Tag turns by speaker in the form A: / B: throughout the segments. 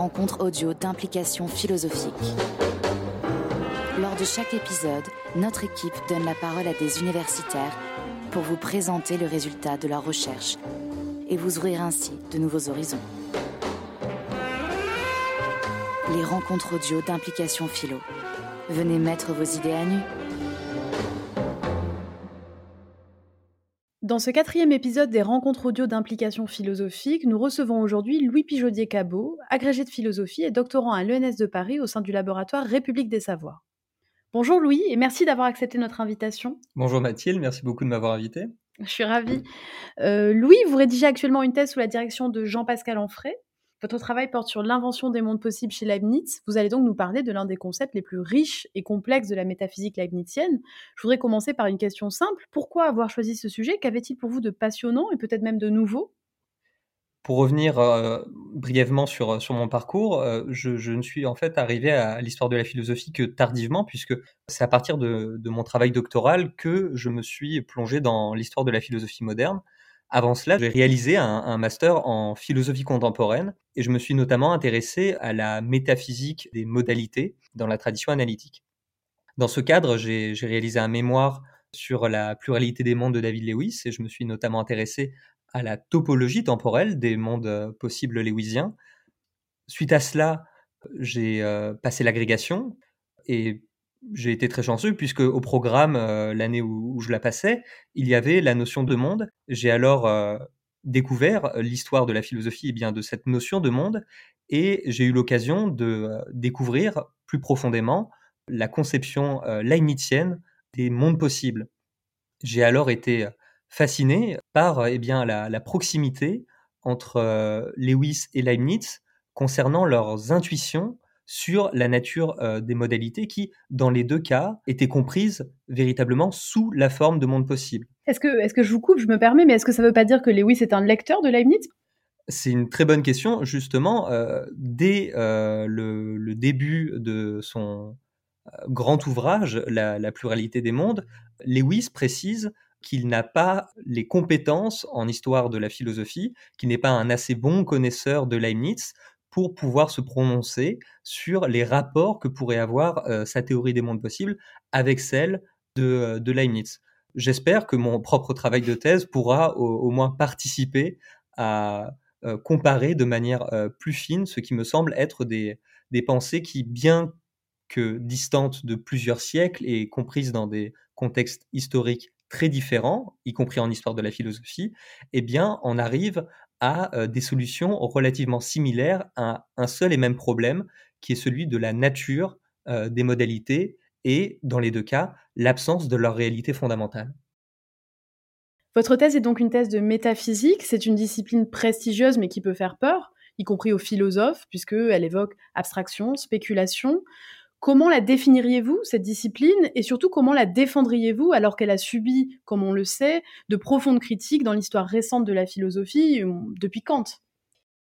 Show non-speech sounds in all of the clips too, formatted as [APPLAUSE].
A: rencontres audio d'implication philosophique. Lors de chaque épisode, notre équipe donne la parole à des universitaires pour vous présenter le résultat de leurs recherches et vous ouvrir ainsi de nouveaux horizons. Les rencontres audio d'implication philo. Venez mettre vos idées à nu.
B: Dans ce quatrième épisode des rencontres audio d'implication philosophique, nous recevons aujourd'hui Louis Pijaudier-Cabot, agrégé de philosophie et doctorant à l'ENS de Paris au sein du laboratoire République des Savoirs. Bonjour Louis et merci d'avoir accepté notre invitation.
C: Bonjour Mathilde, merci beaucoup de m'avoir invité.
B: Je suis ravie. Euh, Louis, vous rédigez actuellement une thèse sous la direction de Jean-Pascal Anfray. Votre travail porte sur l'invention des mondes possibles chez Leibniz. Vous allez donc nous parler de l'un des concepts les plus riches et complexes de la métaphysique leibnizienne. Je voudrais commencer par une question simple. Pourquoi avoir choisi ce sujet? Qu'avait-il pour vous de passionnant et peut-être même de nouveau?
C: Pour revenir euh, brièvement sur, sur mon parcours, euh, je, ne suis en fait arrivé à l'histoire de la philosophie que tardivement, puisque c'est à partir de, mon travail doctoral que je me suis plongé dans l'histoire de la philosophie moderne. Avant cela, j'ai réalisé un, master en philosophie contemporaine et je me suis notamment intéressé à la métaphysique des modalités dans la tradition analytique. Dans ce cadre, j'ai réalisé un mémoire sur la pluralité des mondes de David Lewis et je me suis notamment intéressé à la topologie temporelle des mondes euh, possibles lewisiens. Suite à cela, j'ai euh, passé l'agrégation et j'ai été très chanceux puisque au programme, euh, l'année où, je la passais, il y avait la notion de monde. J'ai alors euh, découvert l'histoire de la philosophie et bien de cette notion de monde et j'ai eu l'occasion de euh, découvrir plus profondément la conception leibnizienne des mondes possibles. J'ai alors été fasciné par eh bien la, la proximité entre Lewis et Leibniz concernant leurs intuitions sur la nature euh, des modalités qui, dans les deux cas, étaient comprises véritablement sous la forme de monde possible.
B: Est-ce que, est que je vous coupe, je me permets, mais est-ce que ça ne veut pas dire que Lewis est un lecteur de Leibniz?
C: C'est une très bonne question. Justement, euh, dès euh, le, début de son grand ouvrage, la, pluralité des mondes, Lewis précise qu'il n'a pas les compétences en histoire de la philosophie, qu'il n'est pas un assez bon connaisseur de Leibniz pour pouvoir se prononcer sur les rapports que pourrait avoir sa théorie des mondes possibles avec celle de, Leibniz. J'espère que mon propre travail de thèse pourra au, moins participer à comparer de manière plus fine ce qui me semble être des, des pensées qui, bien que distantes de plusieurs siècles et comprises dans des contextes historiques très différents, y compris en histoire de la philosophie, eh bien, on arrive à euh, des solutions relativement similaires à un seul et même problème, qui est celui de la nature euh, des modalités et, dans les deux cas, l'absence de leur réalité fondamentale.
B: Votre thèse est donc une thèse de métaphysique, c'est une discipline prestigieuse mais qui peut faire peur, y compris aux philosophes, puisqu'elle évoque abstraction, spéculation. Comment la définiriez-vous, cette discipline, et surtout comment la défendriez-vous alors qu'elle a subi, comme on le sait, de profondes critiques dans l'histoire récente de la philosophie euh, depuis Kant?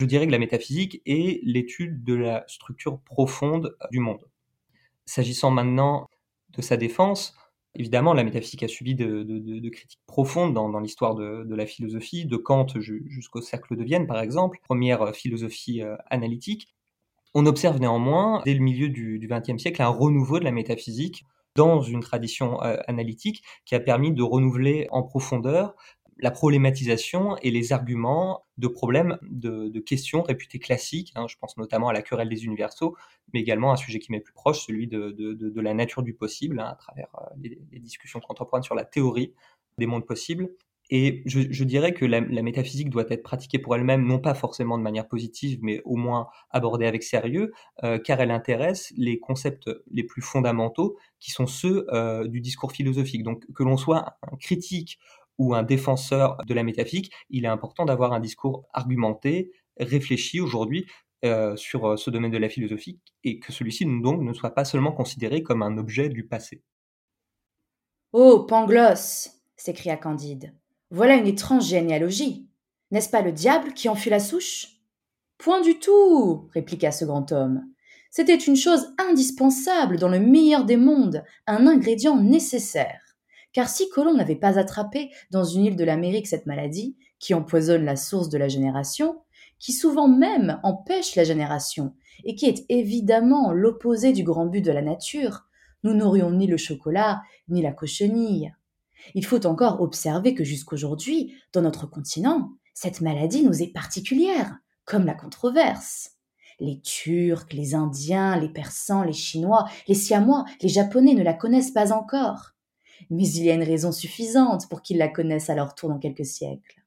C: Je dirais que la métaphysique est l'étude de la structure profonde du monde. S'agissant maintenant de sa défense, évidemment, la métaphysique a subi de, critiques profondes dans, l'histoire de, la philosophie, de Kant jusqu'au cercle de Vienne, par exemple, première philosophie euh, analytique. On observe néanmoins, dès le milieu du XXe siècle, un renouveau de la métaphysique dans une tradition euh, analytique qui a permis de renouveler en profondeur la problématisation et les arguments de problèmes, de, questions réputées classiques. Hein. je pense notamment à la querelle des universaux, mais également à un sujet qui m'est plus proche, celui de, la nature du possible, hein, à travers euh, les, discussions contemporaines sur la théorie des mondes possibles. Et je, dirais que la, métaphysique doit être pratiquée pour elle-même, non pas forcément de manière positive, mais au moins abordée avec sérieux, euh, car elle intéresse les concepts les plus fondamentaux, qui sont ceux euh, du discours philosophique. Donc que l'on soit un critique ou un défenseur de la métaphysique, il est important d'avoir un discours argumenté, réfléchi aujourd'hui euh, sur ce domaine de la philosophie, et que celui-ci donc ne soit pas seulement considéré comme un objet du passé.
A: Oh, Pangloss s'écria Candide. Voilà une étrange généalogie. N'est-ce pas le diable qui en fut la souche? Point du tout, répliqua ce grand homme. C'était une chose indispensable dans le meilleur des mondes, un ingrédient nécessaire. Car si Colomb n'avait pas attrapé dans une île de l'Amérique cette maladie, qui empoisonne la source de la génération, qui souvent même empêche la génération, et qui est évidemment l'opposé du grand but de la nature, nous n'aurions ni le chocolat, ni la cochenille. Il faut encore observer que jusqu'aujourd'hui, dans notre continent, cette maladie nous est particulière, comme la controverse. Les Turcs, les Indiens, les Persans, les Chinois, les Siamois, les Japonais ne la connaissent pas encore. Mais il y a une raison suffisante pour qu'ils la connaissent à leur tour dans quelques siècles.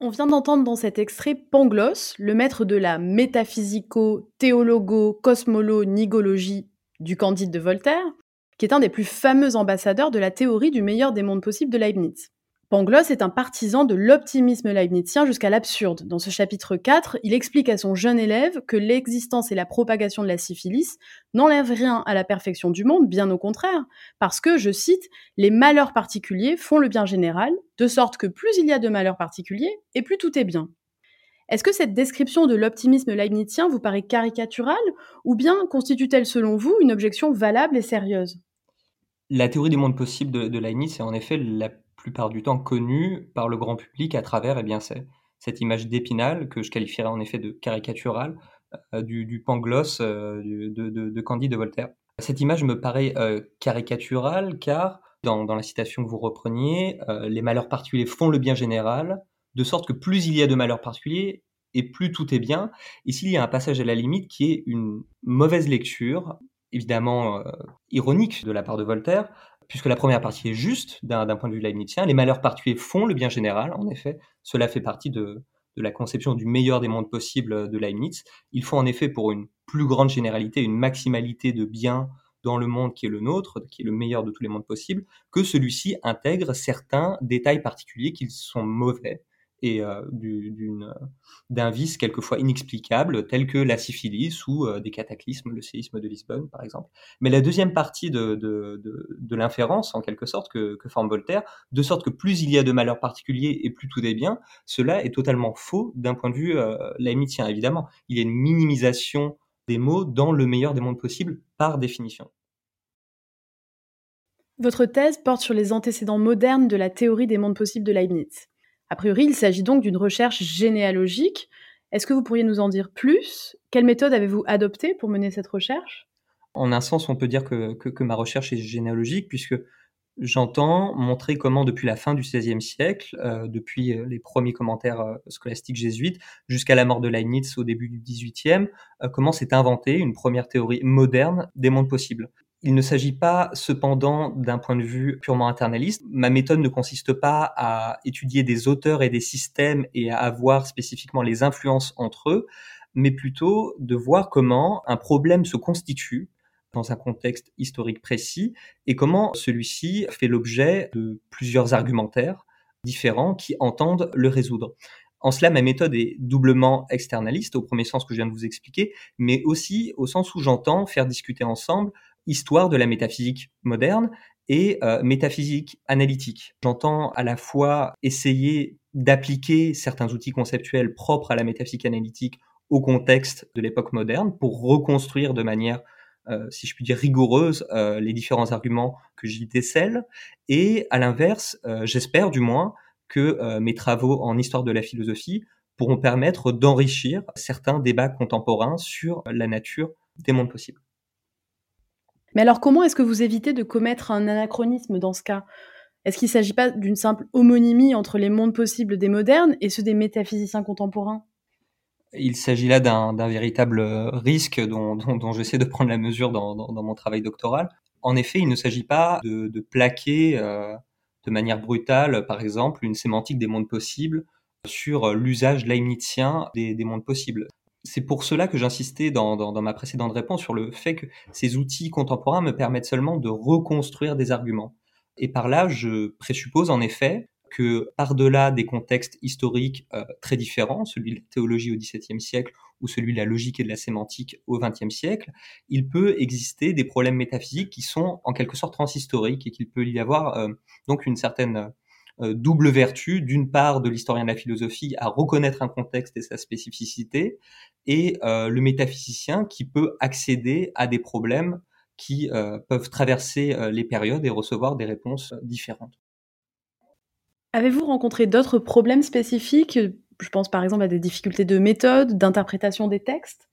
B: On vient d'entendre dans cet extrait Pangloss, le maître de la métaphysico-théologo-cosmolo-nigologie du Candide de Voltaire, qui est un des plus fameux ambassadeurs de la théorie du meilleur des mondes possibles de Leibniz. Pangloss est un partisan de l'optimisme leibnizien jusqu'à l'absurde. Dans ce chapitre 4, il explique à son jeune élève que l'existence et la propagation de la syphilis n'enlèvent rien à la perfection du monde, bien au contraire, parce que, je cite, les malheurs particuliers font le bien général, de sorte que plus il y a de malheurs particuliers, et plus tout est bien. Est-ce que cette description de l'optimisme leibnizien vous paraît caricaturale, ou bien constitue-t-elle selon vous une objection valable et sérieuse?
C: La théorie des mondes possibles de, de Leibniz est en effet la plupart du temps connu par le grand public à travers eh bien, cette image d'épinal que je qualifierais en effet de caricaturale euh, du, pangloss euh, de, de, Candide de Voltaire. Cette image me paraît euh, caricaturale car, dans, la citation que vous repreniez, les malheurs particuliers font le bien général, de sorte que plus il y a de malheurs particuliers, et plus tout est bien. Ici, il y a un passage à la limite qui est une mauvaise lecture, évidemment ironique de la part de Voltaire, puisque la première partie est juste d'un point de vue leibnizien. Les malheurs particuliers font le bien général, en effet. Cela fait partie de, la conception du meilleur des mondes possibles de Leibniz. Il faut en effet, pour une plus grande généralité, une maximalité de bien dans le monde qui est le nôtre, qui est le meilleur de tous les mondes possibles, que celui-ci intègre certains détails particuliers qui sont mauvais et euh, d'un vice quelquefois inexplicable, tel que la syphilis ou euh, des cataclysmes, le séisme de Lisbonne par exemple. Mais la deuxième partie de, de, l'inférence, en quelque sorte, que, forme Voltaire, de sorte que plus il y a de malheurs particuliers et plus tout est bien, cela est totalement faux d'un point de vue euh, évidemment. Il y a une minimisation des mots dans le meilleur des mondes possibles par définition.
B: Votre thèse porte sur les antécédents modernes de la théorie des mondes possibles de Leibniz. A priori, il s'agit donc d'une recherche généalogique. Est-ce que vous pourriez nous en dire plus? Quelle méthode avez-vous adoptée pour mener cette recherche?
C: En un sens, on peut dire que, ma recherche est généalogique, puisque j'entends montrer comment, depuis la fin du XVIe siècle, euh, depuis euh, les premiers commentaires euh, scolastiques jésuites, jusqu'à la mort de Leibniz au début du XVIIIe, comment s'est inventée une première théorie moderne des mondes possibles. Il ne s'agit pas cependant d'un point de vue purement internaliste. Ma méthode ne consiste pas à étudier des auteurs et des systèmes et à avoir spécifiquement les influences entre eux, mais plutôt de voir comment un problème se constitue dans un contexte historique précis et comment celui-ci fait l'objet de plusieurs argumentaires différents qui entendent le résoudre. En cela, ma méthode est doublement externaliste, au premier sens que je viens de vous expliquer, mais aussi au sens où j'entends faire discuter ensemble histoire de la métaphysique moderne et euh, métaphysique analytique. J'entends à la fois essayer d'appliquer certains outils conceptuels propres à la métaphysique analytique au contexte de l'époque moderne pour reconstruire de manière, euh, si je puis dire, rigoureuse euh, les différents arguments que j'y décèle. Et à l'inverse, j'espère du moins que mes travaux en histoire de la philosophie pourront permettre d'enrichir certains débats contemporains sur la nature des mondes possibles.
B: Mais alors comment est-ce que vous évitez de commettre un anachronisme dans ce cas? Est-ce qu'il ne s'agit pas d'une simple homonymie entre les mondes possibles des modernes et ceux des métaphysiciens contemporains?
C: Il s'agit là d'un véritable risque dont, j'essaie de prendre la mesure dans, mon travail doctoral. En effet, il ne s'agit pas de, plaquer euh, de manière brutale, par exemple, une sémantique des mondes possibles sur l'usage leibnizien des mondes possibles c'est pour cela que j'insistais dans, ma précédente réponse sur le fait que ces outils contemporains me permettent seulement de reconstruire des arguments. Et par là, je présuppose en effet que par-delà des contextes historiques euh, très différents, celui de la théologie au XVIIe siècle ou celui de la logique et de la sémantique au XXe siècle, il peut exister des problèmes métaphysiques qui sont en quelque sorte transhistoriques et qu'il peut y avoir euh, donc une certaine double vertu, d'une part de l'historien de la philosophie à reconnaître un contexte et sa spécificité, et euh, le métaphysicien qui peut accéder à des problèmes qui euh, peuvent traverser les périodes et recevoir des réponses différentes.
B: Avez-vous rencontré d'autres problèmes spécifiques? Je pense par exemple à des difficultés de méthode, d'interprétation des textes.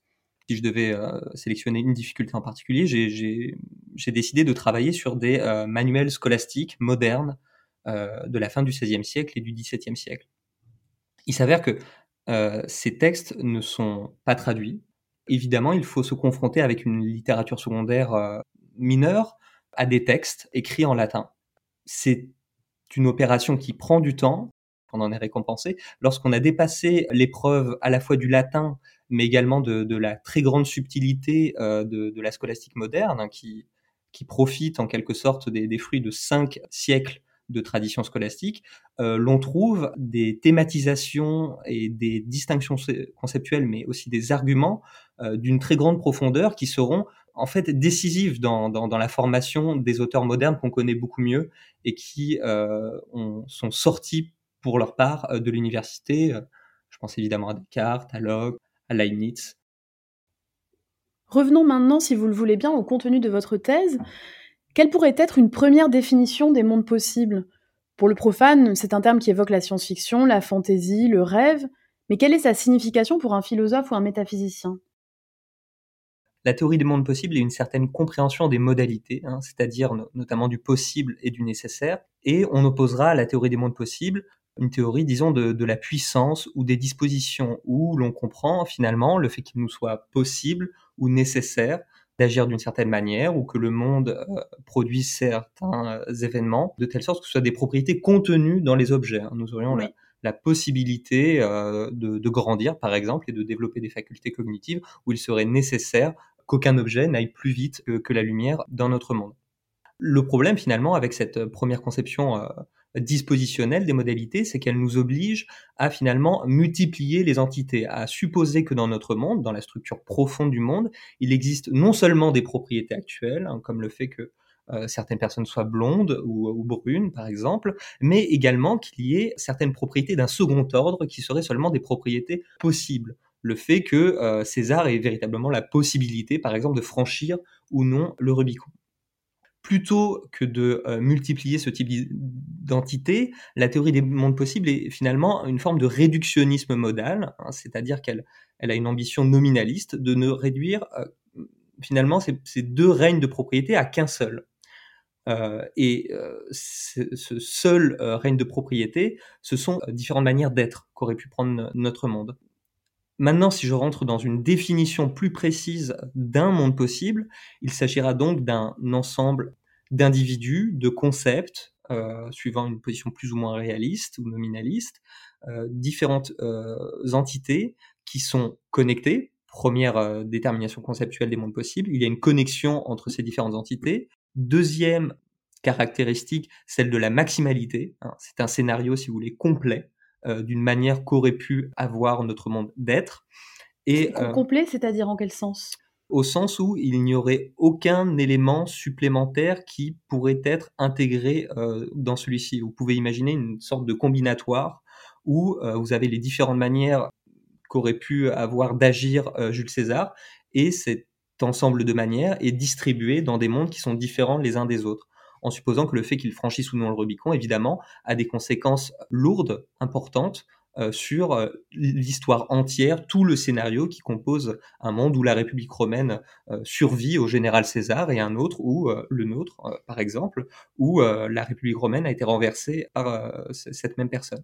C: Si je devais euh, sélectionner une difficulté en particulier, j'ai décidé de travailler sur des euh, manuels scolastiques modernes euh, de la fin du XVIe siècle et du XVIIe siècle. Il s'avère que ces textes ne sont pas traduits. Évidemment, il faut se confronter avec une littérature secondaire mineure à des textes écrits en latin. C'est une opération qui prend du temps, on en est récompensé. Lorsqu'on a dépassé l'épreuve à la fois du latin, mais également de, la très grande subtilité euh, de, la scolastique moderne, hein, qui profite en quelque sorte des, fruits de cinq siècles de tradition scolastique, euh, l'on trouve des thématisations et des distinctions conceptuelles, mais aussi des arguments euh, d'une très grande profondeur qui seront en fait décisives dans, la formation des auteurs modernes qu'on connaît beaucoup mieux et qui sont sortis pour leur part euh, de l'université. Euh, je pense évidemment à Descartes, à Locke, à Leibniz.
B: Revenons maintenant, si vous le voulez bien, au contenu de votre thèse. Quelle pourrait être une première définition des mondes possibles? Pour le profane, c'est un terme qui évoque la science-fiction, la fantaisie, le rêve, mais quelle est sa signification pour un philosophe ou un métaphysicien?
C: La théorie des mondes possibles est une certaine compréhension des modalités, hein, c'est-à-dire notamment du possible et du nécessaire, et on opposera à la théorie des mondes possibles une théorie, disons, de, la puissance ou des dispositions où l'on comprend finalement le fait qu'il nous soit possible ou nécessaire d'agir d'une certaine manière ou que le monde euh, produise certains euh, événements de telle sorte que ce soit des propriétés contenues dans les objets. Hein. Nous aurions la, possibilité euh, de, grandir, par exemple, et de développer des facultés cognitives où il serait nécessaire qu'aucun objet n'aille plus vite que, la lumière dans notre monde. Le problème finalement avec cette première conception dispositionnelle des modalités, c'est qu'elle nous oblige à finalement multiplier les entités, à supposer que dans notre monde, dans la structure profonde du monde, il existe non seulement des propriétés actuelles, hein, comme le fait que euh, certaines personnes soient blondes ou, brunes, par exemple, mais également qu'il y ait certaines propriétés d'un second ordre qui seraient seulement des propriétés possibles. Le fait que euh, César ait véritablement la possibilité, par exemple, de franchir ou non le Rubicon plutôt que de euh, multiplier ce type d'entité, la théorie des mondes possibles est finalement une forme de réductionnisme modal, hein, c'est-à-dire qu'elle elle a une ambition nominaliste de ne réduire euh, finalement ces, deux règnes de propriété à qu'un seul. Euh, et ce, seul règne de propriété, ce sont différentes manières d'être qu'aurait pu prendre notre monde. Maintenant, si je rentre dans une définition plus précise d'un monde possible, il s'agira donc d'un ensemble d'individus, de concepts, euh, suivant une position plus ou moins réaliste ou nominaliste, euh, différentes euh, entités qui sont connectées. Première détermination conceptuelle des mondes possibles, il y a une connexion entre ces différentes entités. Deuxième caractéristique, celle de la maximalité. Hein. c'est un scénario, si vous voulez, complet euh, d'une manière qu'aurait pu avoir notre monde d'être.
B: Et euh, complet, c'est-à-dire en quel sens?
C: Au sens où il n'y aurait aucun élément supplémentaire qui pourrait être intégré euh, dans celui-ci. Vous pouvez imaginer une sorte de combinatoire où vous avez les différentes manières qu'aurait pu avoir d'agir Jules César, et cet ensemble de manières est distribué dans des mondes qui sont différents les uns des autres en supposant que le fait qu'il franchisse ou non le Rubicon, évidemment, a des conséquences lourdes, importantes, euh, sur euh, l'histoire entière, tout le scénario qui compose un monde où la République romaine euh, survit au général César et un autre où le nôtre, par exemple, où la République romaine a été renversée par cette même personne.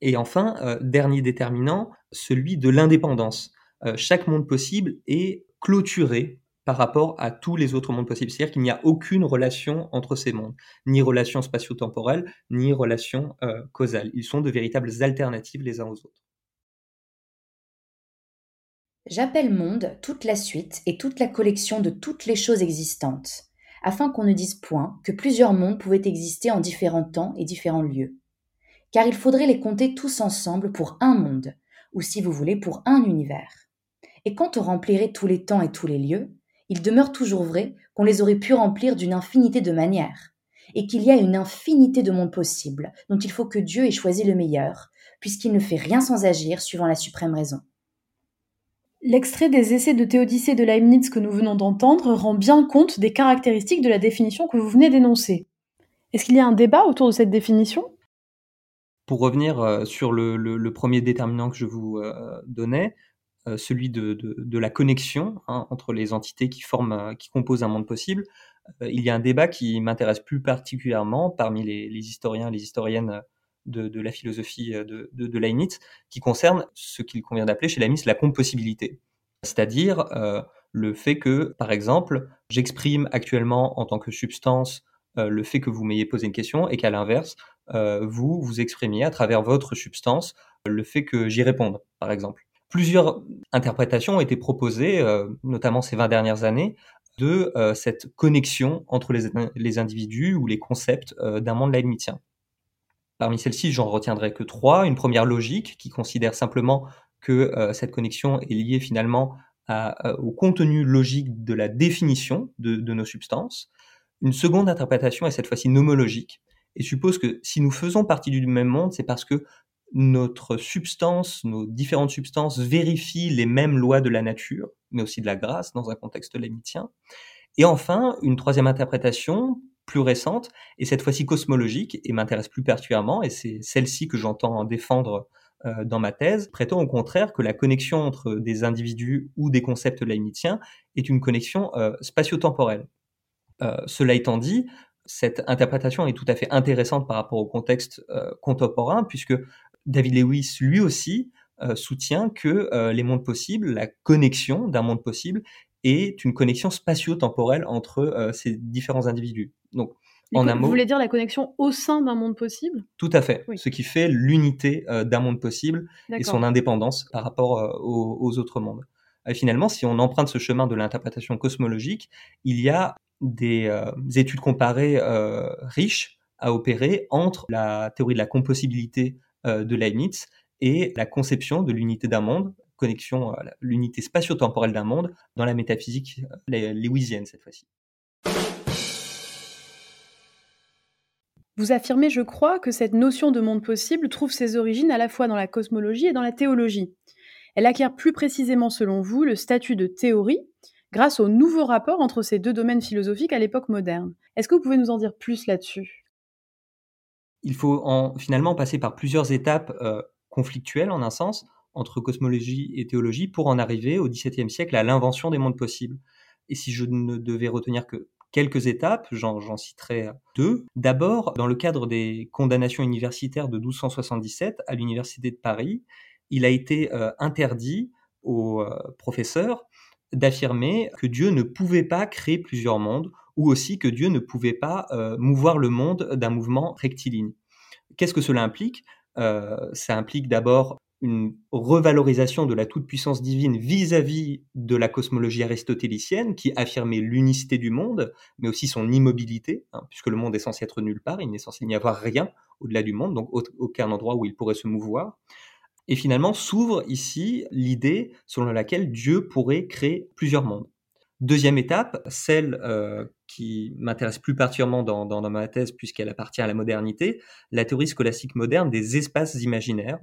C: Et enfin, dernier déterminant, celui de l'indépendance. chaque monde possible est clôturé par rapport à tous les autres mondes possibles. C'est-à-dire qu'il n'y a aucune relation entre ces mondes, ni relation spatio-temporelle, ni relation euh, causale. Ils sont de véritables alternatives les uns aux autres.
A: J'appelle monde toute la suite et toute la collection de toutes les choses existantes, afin qu'on ne dise point que plusieurs mondes pouvaient exister en différents temps et différents lieux. Car il faudrait les compter tous ensemble pour un monde, ou si vous voulez pour un univers. Et quand on remplirait tous les temps et tous les lieux, il demeure toujours vrai qu'on les aurait pu remplir d'une infinité de manières, et qu'il y a une infinité de mondes possibles, dont il faut que Dieu ait choisi le meilleur, puisqu'il ne fait rien sans agir suivant la suprême raison.
B: L'extrait des essais de Théodicée de Leibniz que nous venons d'entendre rend bien compte des caractéristiques de la définition que vous venez d'énoncer. Est-ce qu'il y a un débat autour de cette définition?
C: Pour revenir sur le, premier déterminant que je vous donnais, celui de, la connexion hein, entre les entités qui forment, qui composent un monde possible, il y a un débat qui m'intéresse plus particulièrement parmi les, les historiens, les historiennes de, la philosophie euh, de, de, Leibniz, qui concerne ce qu'il convient d'appeler chez Leibniz la compossibilité. C'est-à-dire euh, le fait que, par exemple, j'exprime actuellement en tant que substance euh, le fait que vous m'ayez posé une question et qu'à l'inverse, vous, vous exprimiez à travers votre substance le fait que j'y réponde, par exemple. Plusieurs interprétations ont été proposées, notamment ces 20 dernières années, de cette connexion entre les, individus ou les concepts d'un monde leibnizien. Parmi celles-ci, j'en retiendrai que trois. Une première logique qui considère simplement que euh, cette connexion est liée finalement euh, au contenu logique de la définition de, nos substances. Une seconde interprétation est cette fois-ci nomologique et suppose que si nous faisons partie du même monde, c'est parce que notre substance, nos différentes substances vérifient les mêmes lois de la nature, mais aussi de la grâce dans un contexte lémitien. Et enfin, une troisième interprétation plus récente, et cette fois-ci cosmologique, et m'intéresse plus particulièrement, et c'est celle-ci que j'entends défendre euh, dans ma thèse, prétend au contraire que la connexion entre des individus ou des concepts leibniziens est une connexion euh, spatio-temporelle. Euh, cela étant dit, cette interprétation est tout à fait intéressante par rapport au contexte contemporain, puisque David Lewis, lui aussi, soutient que les mondes possibles, la connexion d'un monde possible, est une connexion spatio-temporelle entre ces différents individus.
B: Donc, en un mot, vous voulez dire la connexion au sein d'un monde possible?
C: Tout à fait. Ce qui fait l'unité euh, d'un monde possible et son indépendance par rapport euh, aux, autres mondes. Et finalement, si on emprunte ce chemin de l'interprétation cosmologique, il y a des euh, études comparées riches à opérer entre la théorie de la compossibilité de Leibniz et la conception de l'unité d'un monde, connexion à l'unité spatio-temporelle d'un monde dans la métaphysique lewisienne cette fois-ci.
B: Vous affirmez, je crois, que cette notion de monde possible trouve ses origines à la fois dans la cosmologie et dans la théologie. Elle acquiert plus précisément, selon vous, le statut de théorie grâce au nouveau rapport entre ces deux domaines philosophiques à l'époque moderne. Est-ce que vous pouvez nous en dire plus là-dessus?
C: Il faut en, finalement passer par plusieurs étapes euh, conflictuelles, en un sens, entre cosmologie et théologie, pour en arriver au XVIIe siècle à l'invention des mondes possibles. Et si je ne devais retenir que quelques étapes, j'en citerai deux. D'abord, dans le cadre des condamnations universitaires de 1277 à l'Université de Paris, il a été euh, interdit aux euh, professeurs d'affirmer que Dieu ne pouvait pas créer plusieurs mondes ou aussi que Dieu ne pouvait pas euh, mouvoir le monde d'un mouvement rectiligne. Qu'est-ce que cela implique? Ça implique d'abord une revalorisation de la toute-puissance divine vis-à-vis de la cosmologie aristotélicienne qui affirmait l'unicité du monde, mais aussi son immobilité, hein, puisque le monde est censé être nulle part, il n'est censé n'y avoir rien au-delà du monde, donc aucun endroit où il pourrait se mouvoir. Et finalement s'ouvre ici l'idée selon laquelle Dieu pourrait créer plusieurs mondes. Deuxième étape, celle euh, qui m'intéresse plus particulièrement dans, ma thèse puisqu'elle appartient à la modernité, la théorie scolastique moderne des espaces imaginaires,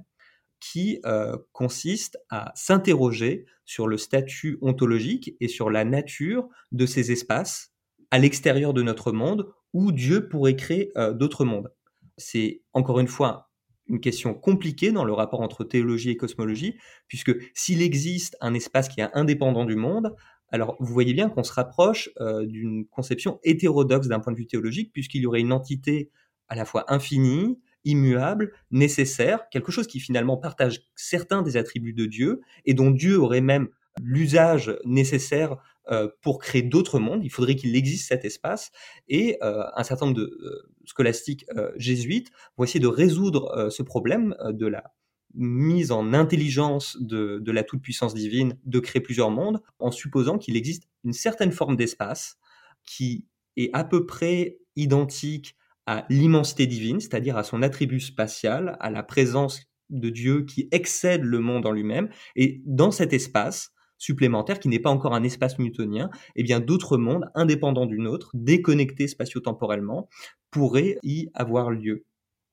C: qui euh, consiste à s'interroger sur le statut ontologique et sur la nature de ces espaces à l'extérieur de notre monde où Dieu pourrait créer euh, d'autres mondes. C'est encore une fois une question compliquée dans le rapport entre théologie et cosmologie, puisque s'il existe un espace qui est indépendant du monde, alors vous voyez bien qu'on se rapproche euh, d'une conception hétérodoxe d'un point de vue théologique, puisqu'il y aurait une entité à la fois infinie, immuable, nécessaire, quelque chose qui finalement partage certains des attributs de Dieu et dont Dieu aurait même l'usage nécessaire euh, pour créer d'autres mondes. Il faudrait qu'il existe cet espace et euh, un certain nombre de scolastiques jésuites vont essayer de résoudre ce problème de la mise en intelligence de, la toute-puissance divine de créer plusieurs mondes en supposant qu'il existe une certaine forme d'espace qui est à peu près identique à l'immensité divine, c'est-à-dire à son attribut spatial, à la présence de Dieu qui excède le monde en lui-même. Et dans cet espace supplémentaire, qui n'est pas encore un espace newtonien, eh bien d'autres mondes indépendants du nôtre, déconnectés spatio-temporellement, pourraient y avoir lieu.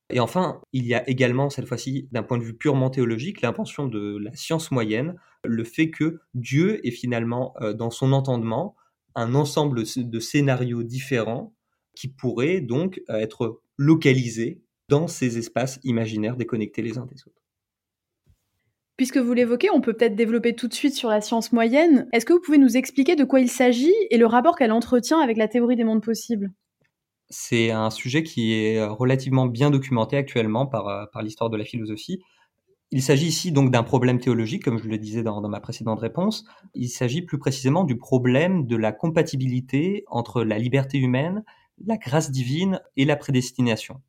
C: Et enfin, il y a également, cette fois-ci, d'un point de vue purement théologique, l'invention de la science moyenne, le fait que Dieu est finalement, euh, dans son entendement, un ensemble de scénarios différents qui pourrait donc euh, être localisé dans ces espaces imaginaires déconnectés les uns des autres.
B: Puisque vous l'évoquez, on peut peut-être développer tout de suite sur la science moyenne. Est-ce que vous pouvez nous expliquer de quoi il s'agit et le rapport qu'elle entretient avec la théorie des mondes possibles?
C: C'est un sujet qui est relativement bien documenté actuellement par, euh, par l'histoire de la philosophie. Il s'agit ici donc d'un problème théologique, comme je le disais dans, dans ma précédente réponse. Il s'agit plus précisément du problème de la compatibilité entre la liberté humaine, la grâce divine et la prédestination.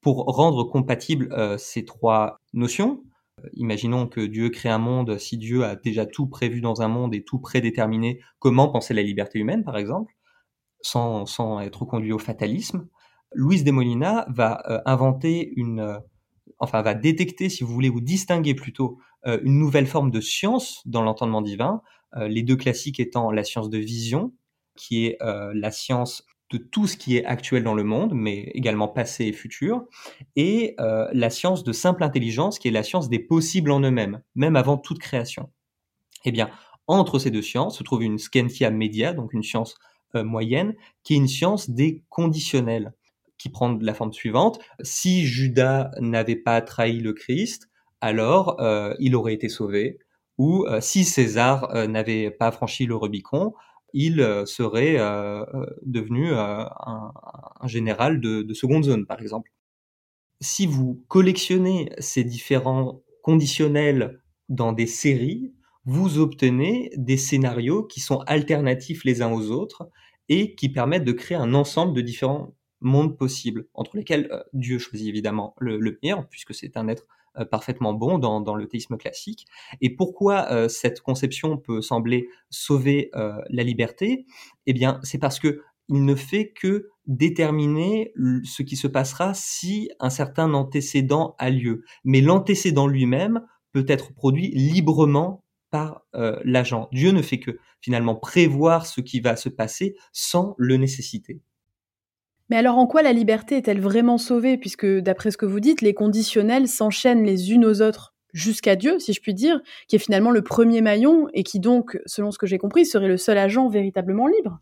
C: Pour rendre compatibles euh, ces trois notions, euh, imaginons que Dieu crée un monde, si Dieu a déjà tout prévu dans un monde et tout prédéterminé, comment penser la liberté humaine, par exemple, sans, être conduit au fatalisme, Louise de Molina va euh, inventer une, enfin va détecter, si vous voulez, ou distinguer plutôt une nouvelle forme de science dans l'entendement divin, les deux classiques étant la science de vision, qui est la science de tout ce qui est actuel dans le monde, mais également passé et futur, et euh, la science de simple intelligence, qui est la science des possibles en eux-mêmes, même avant toute création. Eh bien, entre ces deux sciences se trouve une scientia media, donc une science euh, moyenne, qui est une science des conditionnels, qui prend la forme suivante. Si Judas n'avait pas trahi le Christ, alors euh, il aurait été sauvé, ou si César n'avait pas franchi le Rubicon, il euh, serait euh, euh, devenu un, général de, seconde zone, par exemple. Si vous collectionnez ces différents conditionnels dans des séries, vous obtenez des scénarios qui sont alternatifs les uns aux autres et qui permettent de créer un ensemble de différents mondes possibles, entre lesquels Dieu choisit évidemment le meilleur, puisque c'est un être euh, parfaitement bon dans, le théisme classique. Et pourquoi euh, cette conception peut sembler sauver euh, la liberté? Eh bien, c'est parce que il ne fait que déterminer ce qui se passera si un certain antécédent a lieu. Mais l'antécédent lui-même peut être produit librement par l'agent. Dieu ne fait que finalement prévoir ce qui va se passer sans le nécessiter.
B: Mais alors en quoi la liberté est-elle vraiment sauvée? Puisque d'après ce que vous dites, les conditionnels s'enchaînent les unes aux autres jusqu'à Dieu, si je puis dire, qui est finalement le premier maillon et qui donc, selon ce que j'ai compris, serait le seul agent véritablement libre.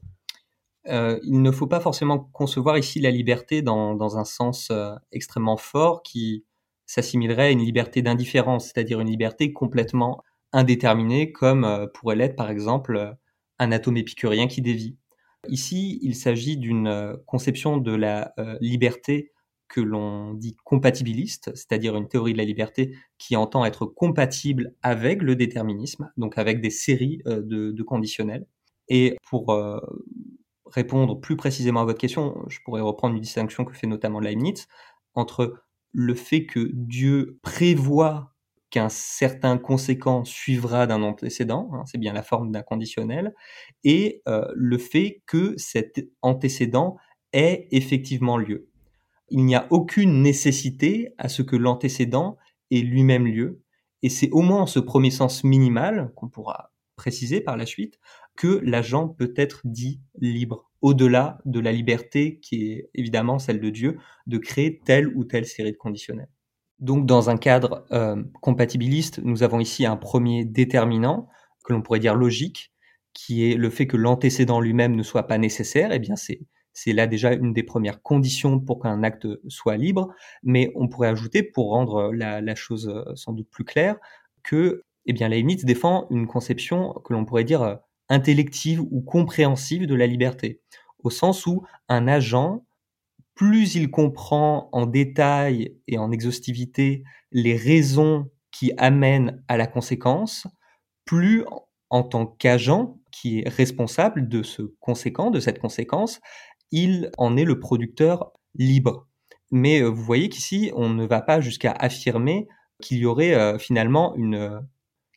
C: Euh, il ne faut pas forcément concevoir ici la liberté dans, un sens euh, extrêmement fort qui s'assimilerait à une liberté d'indifférence, c'est-à-dire une liberté complètement indéterminée, comme euh, pourrait l'être par exemple un atome épicurien qui dévie. Ici, il s'agit d'une euh, conception de la euh, liberté que l'on dit compatibiliste, c'est-à-dire une théorie de la liberté qui entend être compatible avec le déterminisme, donc avec des séries euh, de, conditionnels. Et pour répondre plus précisément à votre question, je pourrais reprendre une distinction que fait notamment Leibniz entre le fait que Dieu prévoit qu'un certain conséquent suivra d'un antécédent, hein, c'est bien la forme d'un conditionnel, et euh, le fait que cet antécédent ait effectivement lieu. Il n'y a aucune nécessité à ce que l'antécédent ait lui-même lieu, et c'est au moins en ce premier sens minimal, qu'on pourra préciser par la suite, que l'agent peut être dit libre, au-delà de la liberté qui est évidemment celle de Dieu de créer telle ou telle série de conditionnels. Donc, dans un cadre euh, compatibiliste, nous avons ici un premier déterminant que l'on pourrait dire logique, qui est le fait que l'antécédent lui-même ne soit pas nécessaire. Eh bien, c'est là déjà une des premières conditions pour qu'un acte soit libre. Mais on pourrait ajouter, pour rendre la, chose euh, sans doute plus claire, que eh bien, Leibniz défend une conception que l'on pourrait dire euh, intellective ou compréhensive de la liberté, au sens où un agent plus il comprend en détail et en exhaustivité les raisons qui amènent à la conséquence, plus en tant qu'agent qui est responsable de ce conséquent, de cette conséquence, il en est le producteur libre. Mais euh, vous voyez qu'ici, on ne va pas jusqu'à affirmer qu'il y aurait euh, finalement une euh,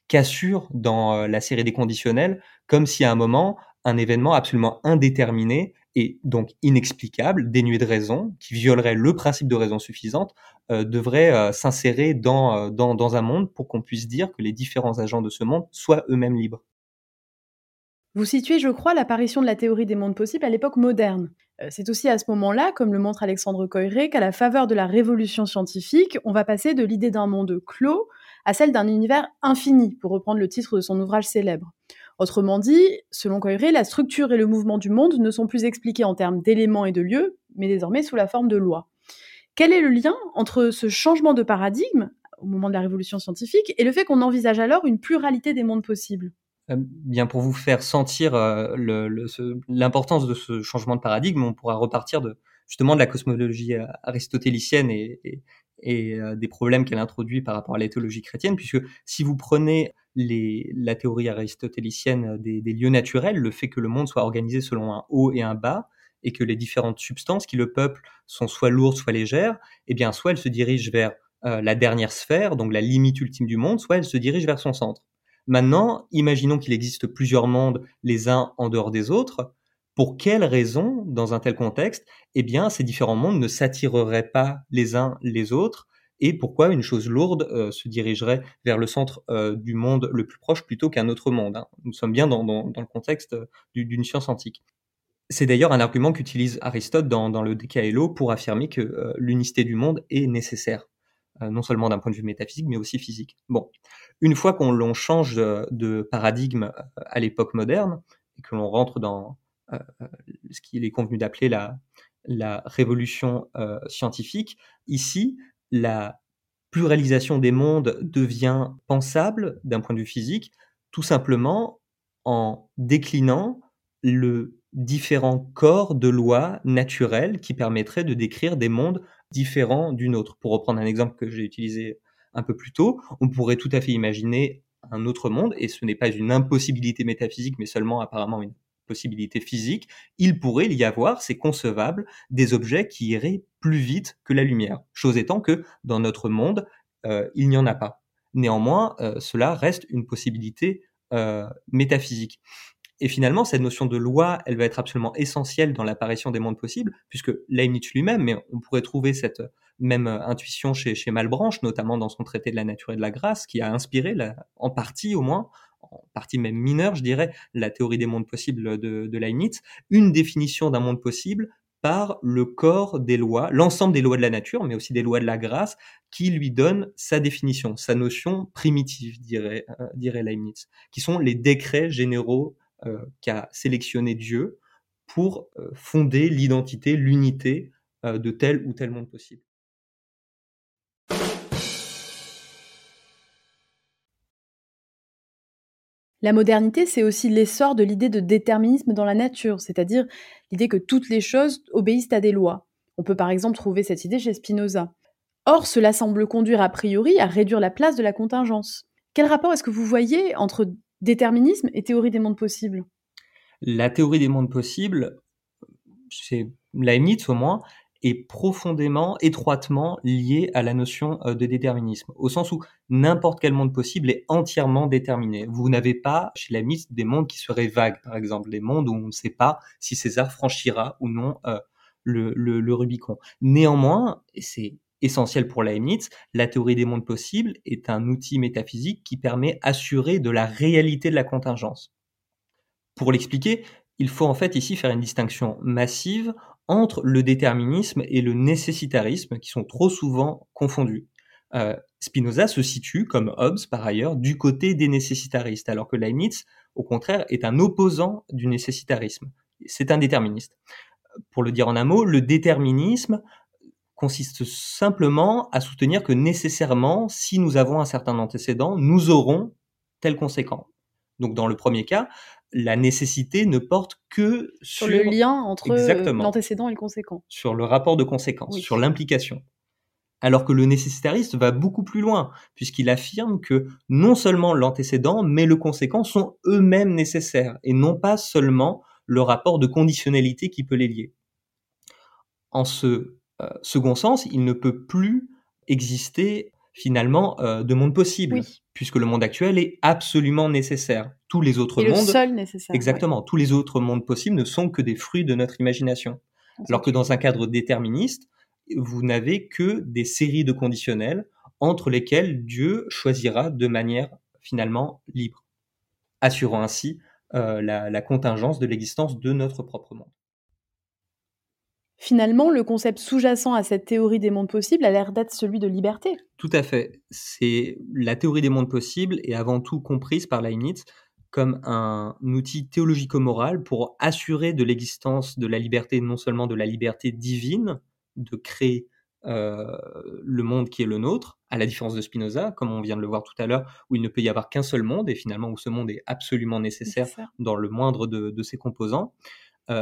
C: cassure dans la série des conditionnels, comme si à un moment, un événement absolument indéterminé et donc inexplicable, dénué de raison, qui violerait le principe de raison suffisante, euh, devrait euh, s'insérer dans, euh, dans, dans un monde pour qu'on puisse dire que les différents agents de ce monde soient eux-mêmes libres.
B: Vous situez, je crois, l'apparition de la théorie des mondes possibles à l'époque moderne. C'est aussi à ce moment-là, comme le montre Alexandre Coiré, qu'à la faveur de la révolution scientifique, on va passer de l'idée d'un monde clos à celle d'un univers infini, pour reprendre le titre de son ouvrage célèbre. Autrement dit, selon Coiré, la structure et le mouvement du monde ne sont plus expliqués en termes d'éléments et de lieux, mais désormais sous la forme de lois. Quel est le lien entre ce changement de paradigme au moment de la révolution scientifique et le fait qu'on envisage alors une pluralité des mondes possibles?
C: Euh, bien pour vous faire sentir euh, l'importance de ce changement de paradigme, on pourra repartir de justement de la cosmologie aristotélicienne et, et, des problèmes qu'elle introduit par rapport à la théologie chrétienne, puisque si vous prenez la théorie aristotélicienne des, des, lieux naturels, le fait que le monde soit organisé selon un haut et un bas, et que les différentes substances qui le peuplent sont soit lourdes, soit légères, eh bien, soit elles se dirigent vers euh, la dernière sphère, donc la limite ultime du monde, soit elles se dirigent vers son centre. Maintenant, imaginons qu'il existe plusieurs mondes les uns en dehors des autres. Pour quelles raisons, dans un tel contexte, eh ces différents mondes ne s'attireraient pas les uns les autres et pourquoi une chose lourde euh, se dirigerait vers le centre euh, du monde le plus proche plutôt qu'un autre monde. Hein. Nous sommes bien dans, le contexte d'une science antique. C'est d'ailleurs un argument qu'utilise Aristote dans, le Décaélo pour affirmer que euh, l'unicité du monde est nécessaire, euh, non seulement d'un point de vue métaphysique, mais aussi physique. Bon, une fois qu'on change de, paradigme euh, à l'époque moderne et que l'on rentre dans ce qu'il est convenu d'appeler la révolution scientifique, ici, la pluralisation des mondes devient pensable d'un point de vue physique, tout simplement en déclinant le différents corps de lois naturelles qui permettraient de décrire des mondes différents d'une autre. Pour reprendre un exemple que j'ai utilisé un peu plus tôt, on pourrait tout à fait imaginer un autre monde, et ce n'est pas une impossibilité métaphysique, mais seulement apparemment une possibilité physique, il pourrait y avoir, c'est concevable, des objets qui iraient plus vite que la lumière. Chose étant que dans notre monde, euh, il n'y en a pas. Néanmoins, euh, cela reste une possibilité euh, métaphysique. Et finalement, cette notion de loi, elle va être absolument essentielle dans l'apparition des mondes possibles, puisque Leibniz lui-même, mais on pourrait trouver cette même intuition chez, chez Malebranche, notamment dans son traité de la nature et de la grâce, qui a inspiré, en partie au moins, en partie même mineure, je dirais, la théorie des mondes possibles de, Leibniz, une définition d'un monde possible par le corps des lois, l'ensemble des lois de la nature, mais aussi des lois de la grâce, qui lui donne sa définition, sa notion primitive, dirait, euh, Leibniz, qui sont les décrets généraux euh, qu'a sélectionné Dieu pour euh, fonder l'identité, l'unité de tel ou tel monde possible.
B: La modernité, c'est aussi l'essor de l'idée de déterminisme dans la nature, c'est-à-dire l'idée que toutes les choses obéissent à des lois. On peut par exemple trouver cette idée chez Spinoza. Or, cela semble conduire a priori à réduire la place de la contingence. Quel rapport est-ce que vous voyez entre déterminisme et théorie des mondes possibles?
C: La théorie des mondes possibles, c'est Leibniz au moins, est profondément, étroitement liée à la notion euh, de déterminisme, au sens où n'importe quel monde possible est entièrement déterminé. Vous n'avez pas chez Leibniz des mondes qui seraient vagues, par exemple, des mondes où on ne sait pas si César franchira ou non euh, le, Rubicon. Néanmoins, et c'est essentiel pour Leibniz, la théorie des mondes possibles est un outil métaphysique qui permet d'assurer de la réalité de la contingence. Pour l'expliquer, il faut en fait ici faire une distinction massive entre le déterminisme et le nécessitarisme qui sont trop souvent confondus. Euh, Spinoza se situe, comme Hobbes par ailleurs, du côté des nécessitaristes, alors que Leibniz, au contraire, est un opposant du nécessitarisme. C'est un déterministe. Pour le dire en un mot, le déterminisme consiste simplement à soutenir que nécessairement, si nous avons un certain antécédent, nous aurons tel conséquent. Donc dans le premier cas, la nécessité ne porte que
B: sur, le lien entre l'antécédent et le conséquent.
C: Sur le rapport de conséquence, sur l'implication. Alors que le nécessitariste va beaucoup plus loin, puisqu'il affirme que non seulement l'antécédent, mais le conséquent sont eux-mêmes nécessaires, et non pas seulement le rapport de conditionnalité qui peut les lier. En ce euh, second sens, il ne peut plus exister finalement euh, de monde possible, puisque le monde actuel est absolument nécessaire. Tous les autres
B: et
C: mondes,
B: le seul nécessaire,
C: exactement, tous les autres mondes possibles ne sont que des fruits de notre imagination. Alors que dans un cadre déterministe, vous n'avez que des séries de conditionnels entre lesquels Dieu choisira de manière finalement libre, assurant ainsi euh, la contingence de l'existence de notre propre monde.
B: Finalement, le concept sous-jacent à cette théorie des mondes possibles a l'air d'être celui de liberté.
C: Tout à fait. C'est la théorie des mondes possibles est avant tout comprise par Leibniz comme un outil théologico-moral pour assurer de l'existence de la liberté, non seulement de la liberté divine de créer le monde qui est le nôtre, à la différence de Spinoza, comme on vient de le voir tout à l'heure, où il ne peut y avoir qu'un seul monde, et finalement où ce monde est absolument nécessaire, dans le moindre de, ses composants.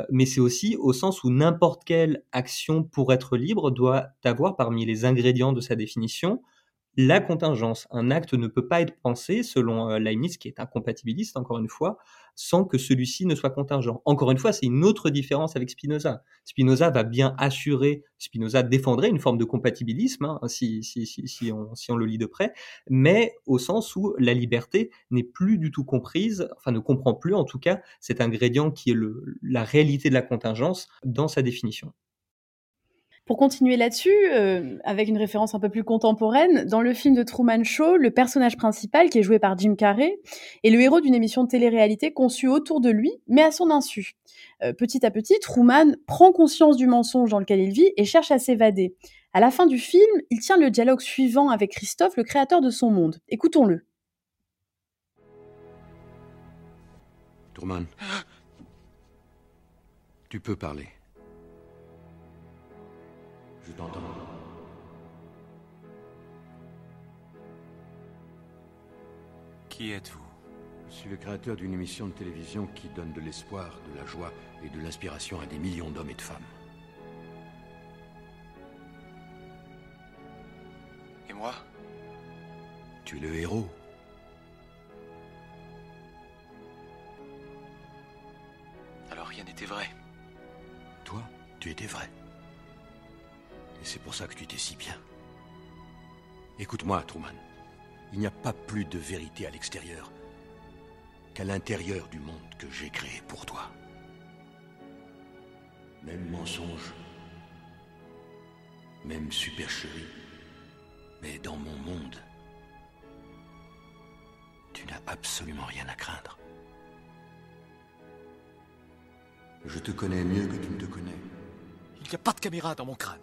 C: mais c'est aussi au sens où n'importe quelle action pour être libre doit avoir parmi les ingrédients de sa définition la contingence. Un acte ne peut pas être pensé, selon euh, Leibniz, qui est incompatibiliste, encore une fois, sans que celui-ci ne soit contingent. Encore une fois, c'est une autre différence avec Spinoza. Spinoza va bien assurer, Spinoza défendrait une forme de compatibilisme, hein, si, on, le lit de près, mais au sens où la liberté n'est plus du tout comprise, enfin ne comprend plus en tout cas cet ingrédient qui est la réalité de la contingence dans sa définition.
B: Pour continuer là-dessus, euh, avec une référence un peu plus contemporaine, dans le film de Truman Show, le personnage principal, qui est joué par Jim Carrey, est le héros d'une émission de télé-réalité conçue autour de lui, mais à son insu. Euh, petit à petit, Truman prend conscience du mensonge dans lequel il vit et cherche à s'évader. À la fin du film, il tient le dialogue suivant avec Christophe, le créateur de son monde. Écoutons-le.
D: Truman, tu peux parler. T'entends.
E: Qui êtes-vous?
D: Je suis le créateur d'une émission de télévision qui donne de l'espoir, de la joie et de l'inspiration à des millions d'hommes et de femmes.
E: Et moi?
D: Tu es le héros.
E: Alors rien n'était vrai.
D: Toi, tu étais vrai. Et c'est pour ça que tu étais si bien. Écoute-moi, Truman. Il n'y a pas plus de vérité à l'extérieur qu'à l'intérieur du monde que j'ai créé pour toi. Même mensonge, même supercherie, mais dans mon monde, tu n'as absolument rien à craindre. Je te connais mieux que tu ne te connais.
E: Il n'y a pas de caméra dans mon crâne.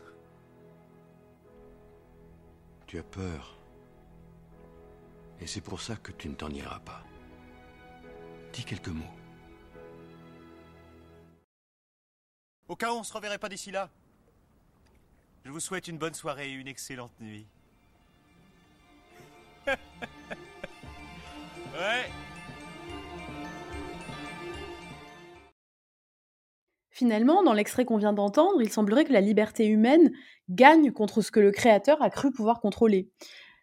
D: Tu as peur. Et c'est pour ça que tu ne t'en iras pas. Dis quelques mots.
E: Au cas où on se reverrait pas d'ici là, je vous souhaite une bonne soirée et une excellente nuit. [LAUGHS] ouais.
B: Finalement, dans l'extrait qu'on vient d'entendre, il semblerait que la liberté humaine gagne contre ce que le créateur a cru pouvoir contrôler.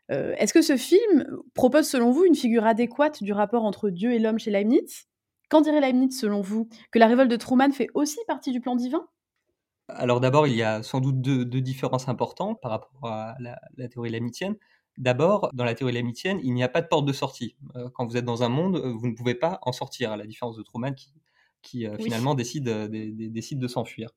B: Euh, est-ce que ce film propose selon vous une figure adéquate du rapport entre Dieu et l'homme chez Leibniz? Qu'en dirait Leibniz selon vous? Que la révolte de Truman fait aussi partie du plan divin?
C: Alors d'abord, il y a sans doute deux, différences importantes par rapport à la, théorie leibnizienne. D'abord, dans la théorie leibnizienne, il n'y a pas de porte de sortie. Euh, quand vous êtes dans un monde, vous ne pouvez pas en sortir, à la différence de Truman qui, qui euh, finalement décide, euh, décide de s'enfuir.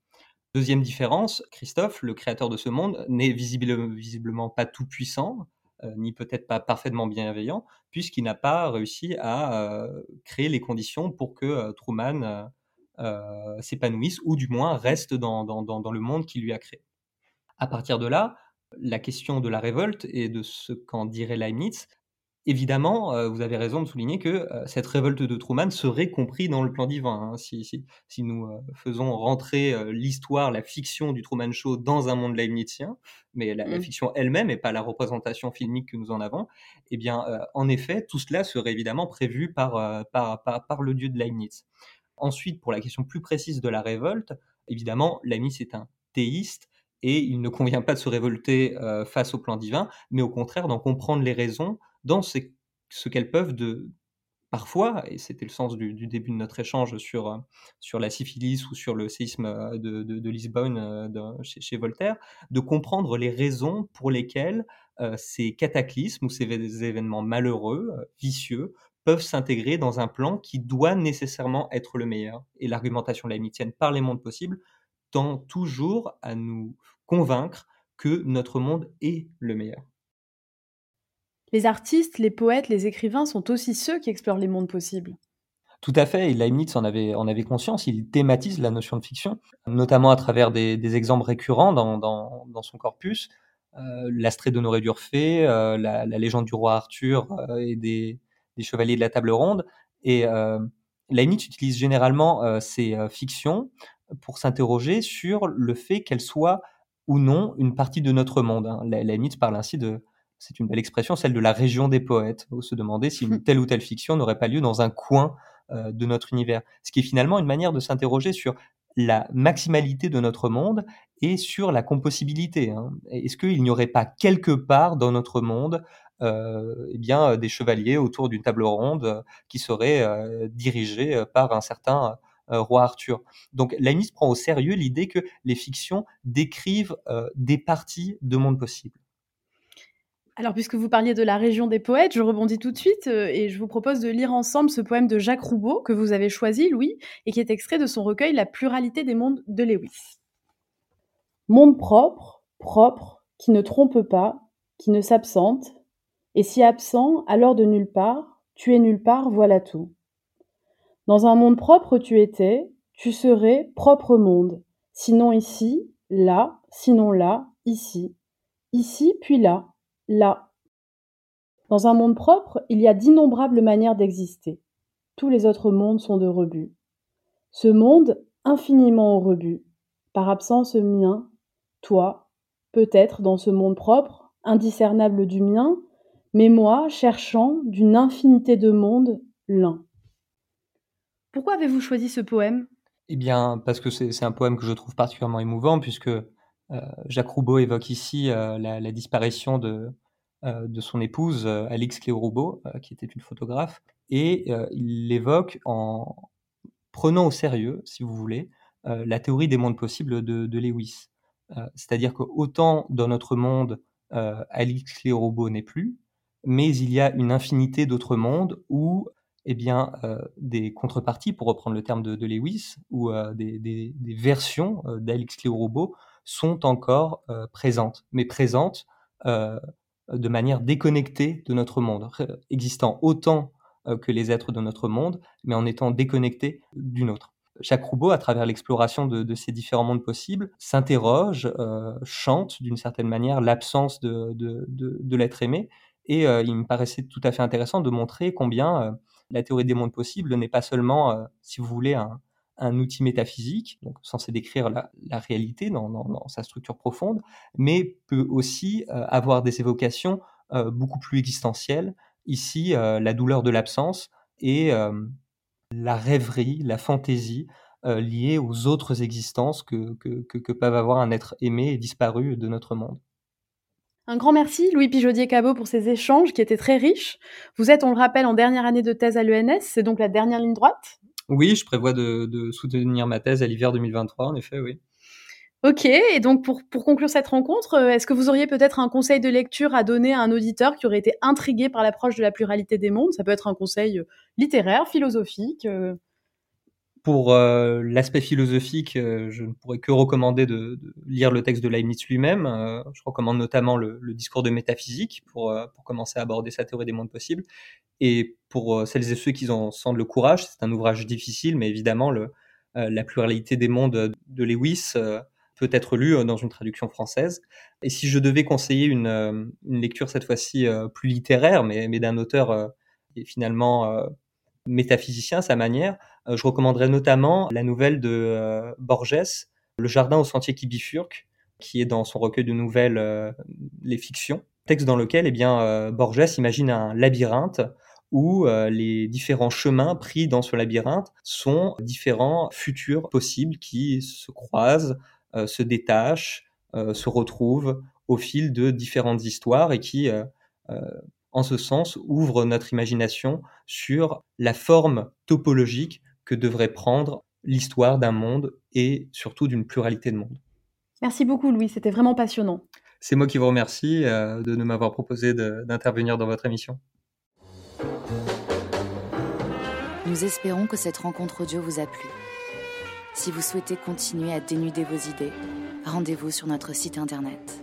C: Deuxième différence, Christophe, le créateur de ce monde, n'est visiblement pas tout puissant, euh, ni peut-être pas parfaitement bienveillant, puisqu'il n'a pas réussi à créer les conditions pour que Truman s'épanouisse, ou du moins reste dans, dans, le monde qu'il lui a créé. À partir de là, la question de la révolte et de ce qu'en dirait Leibniz Évidemment, euh, vous avez raison de souligner que euh, cette révolte de Truman serait comprise dans le plan divin. Hein. si, si, nous euh, faisons rentrer l'histoire, la fiction du Truman Show dans un monde leibnizien, mais la, mmh. fiction elle-même et pas la représentation filmique que nous en avons, eh bien, en effet, tout cela serait évidemment prévu par, par, par, le dieu de Leibniz. Ensuite, pour la question plus précise de la révolte, évidemment, Leibniz est un théiste et il ne convient pas de se révolter face au plan divin, mais au contraire d'en comprendre les raisons dans ce, qu'elles peuvent de parfois, et c'était le sens du, début de notre échange sur, euh, sur la syphilis ou sur le séisme euh, de, Lisbonne euh, chez, Voltaire, de comprendre les raisons pour lesquelles ces cataclysmes ou ces événements malheureux, vicieux, peuvent s'intégrer dans un plan qui doit nécessairement être le meilleur. Et l'argumentation leibnizienne par les mondes possibles tend toujours à nous convaincre que notre monde est le meilleur.
B: Les artistes, les poètes, les écrivains sont aussi ceux qui explorent les mondes possibles.
C: Tout à fait, et Leibniz en avait, en avait conscience, il thématise la notion de fiction, notamment à travers des, exemples récurrents dans, son corpus, euh, l'Astrée d'Honoré d'Urfé, euh, la, légende du roi Arthur euh, et des, chevaliers de la table ronde. Et Leibniz utilise généralement ces fictions pour s'interroger sur le fait qu'elles soient ou non une partie de notre monde. Hein. Nietzsche parle ainsi de, c'est une belle expression, celle de la région des poètes, où se demander si une [LAUGHS] telle ou telle fiction n'aurait pas lieu dans un coin euh, de notre univers. Ce qui est finalement une manière de s'interroger sur la maximalité de notre monde et sur la compossibilité. Hein. Est-ce qu'il n'y aurait pas quelque part dans notre monde euh, eh bien, des chevaliers autour d'une table ronde euh, qui seraient euh, dirigés par un certain roi Arthur? Donc Lainis prend au sérieux l'idée que les fictions décrivent des parties de monde possible.
B: Alors, puisque vous parliez de la région des poètes, je rebondis tout de suite et je vous propose de lire ensemble ce poème de Jacques Roubaud que vous avez choisi, Louis, et qui est extrait de son recueil La pluralité des mondes de Lewis. Monde propre, propre, qui ne trompe pas, qui ne s'absente, et si absent, alors de nulle part, tu es nulle part, voilà tout. Dans un monde propre tu étais, tu serais propre monde, sinon ici, là, sinon là, ici, ici puis là, là. Dans un monde propre, il y a d'innombrables manières d'exister. Tous les autres mondes sont de rebut. Ce monde, infiniment au rebut, par absence mien, toi, peut-être dans ce monde propre, indiscernable du mien, mais moi cherchant d'une infinité de mondes l'un. Pourquoi avez-vous choisi ce poème?
C: Eh bien, parce que c'est un poème que je trouve particulièrement émouvant, puisque euh, Jacques Roubaud évoque ici euh, la, disparition de, de son épouse, Alix Cléo Roubaud, qui était une photographe, et il l'évoque en prenant au sérieux, si vous voulez, la théorie des mondes possibles de, Lewis. C'est-à-dire que autant dans notre monde, Alix Cléo Roubaud n'est plus, mais il y a une infinité d'autres mondes où eh bien, euh, des contreparties, pour reprendre le terme de, Lewis, ou euh, des, versions euh, Robot sont encore présentes, mais présentes de manière déconnectée de notre monde, existant autant que les êtres de notre monde, mais en étant déconnectés du nôtre. Jacques Roubaud, à travers l'exploration de, ces différents mondes possibles, s'interroge, chante d'une certaine manière l'absence de, l'être aimé, et euh, il me paraissait tout à fait intéressant de montrer combien euh, la théorie des mondes possibles n'est pas seulement, euh, si vous voulez, un, outil métaphysique, censé décrire la, réalité dans, sa structure profonde, mais peut aussi avoir des évocations beaucoup plus existentielles. Ici, la douleur de l'absence et la rêverie, la fantaisie liée aux autres existences que, peuvent avoir un être aimé et disparu de notre monde.
B: Un grand merci, Louis Pijodier-Cabot, pour ces échanges qui étaient très riches. Vous êtes, on le rappelle, en dernière année de thèse à l'ENS, c'est donc la dernière ligne droite
C: Oui, je prévois de, soutenir ma thèse à l'hiver 2023, en effet, oui.
B: Ok, et donc pour, pour conclure cette rencontre, euh, est-ce que vous auriez peut-être un conseil de lecture à donner à un auditeur qui aurait été intrigué par l'approche de la pluralité des mondes? Ça peut être un conseil euh, littéraire, philosophique. Euh,
C: pour euh, l'aspect philosophique, euh, je ne pourrais que recommander de, lire le texte de Leibniz lui-même. Euh, je recommande notamment le, discours de métaphysique pour, commencer à aborder sa théorie des mondes possibles. Et pour celles et ceux qui en sentent le courage, c'est un ouvrage difficile, mais évidemment, la pluralité des mondes de Lewis peut être lu dans une traduction française. Et si je devais conseiller une, une lecture cette fois-ci plus littéraire, mais, mais d'un auteur qui est finalement métaphysicien à sa manière, euh, je recommanderais notamment la nouvelle de euh, Borges, Le jardin au sentier qui bifurque, qui est dans son recueil de nouvelles euh, Les Fictions, texte dans lequel eh bien, Borges imagine un labyrinthe où les différents chemins pris dans ce labyrinthe sont différents futurs possibles qui se croisent, se détachent, se retrouvent au fil de différentes histoires et qui en ce sens, ouvre notre imagination sur la forme topologique que devrait prendre l'histoire d'un monde et surtout d'une pluralité de mondes.
B: Merci beaucoup Louis, c'était vraiment passionnant.
C: C'est moi qui vous remercie euh, de m'avoir proposé d'intervenir dans votre émission.
A: Nous espérons que cette rencontre audio vous a plu. Si vous souhaitez continuer à dénuder vos idées, rendez-vous sur notre site internet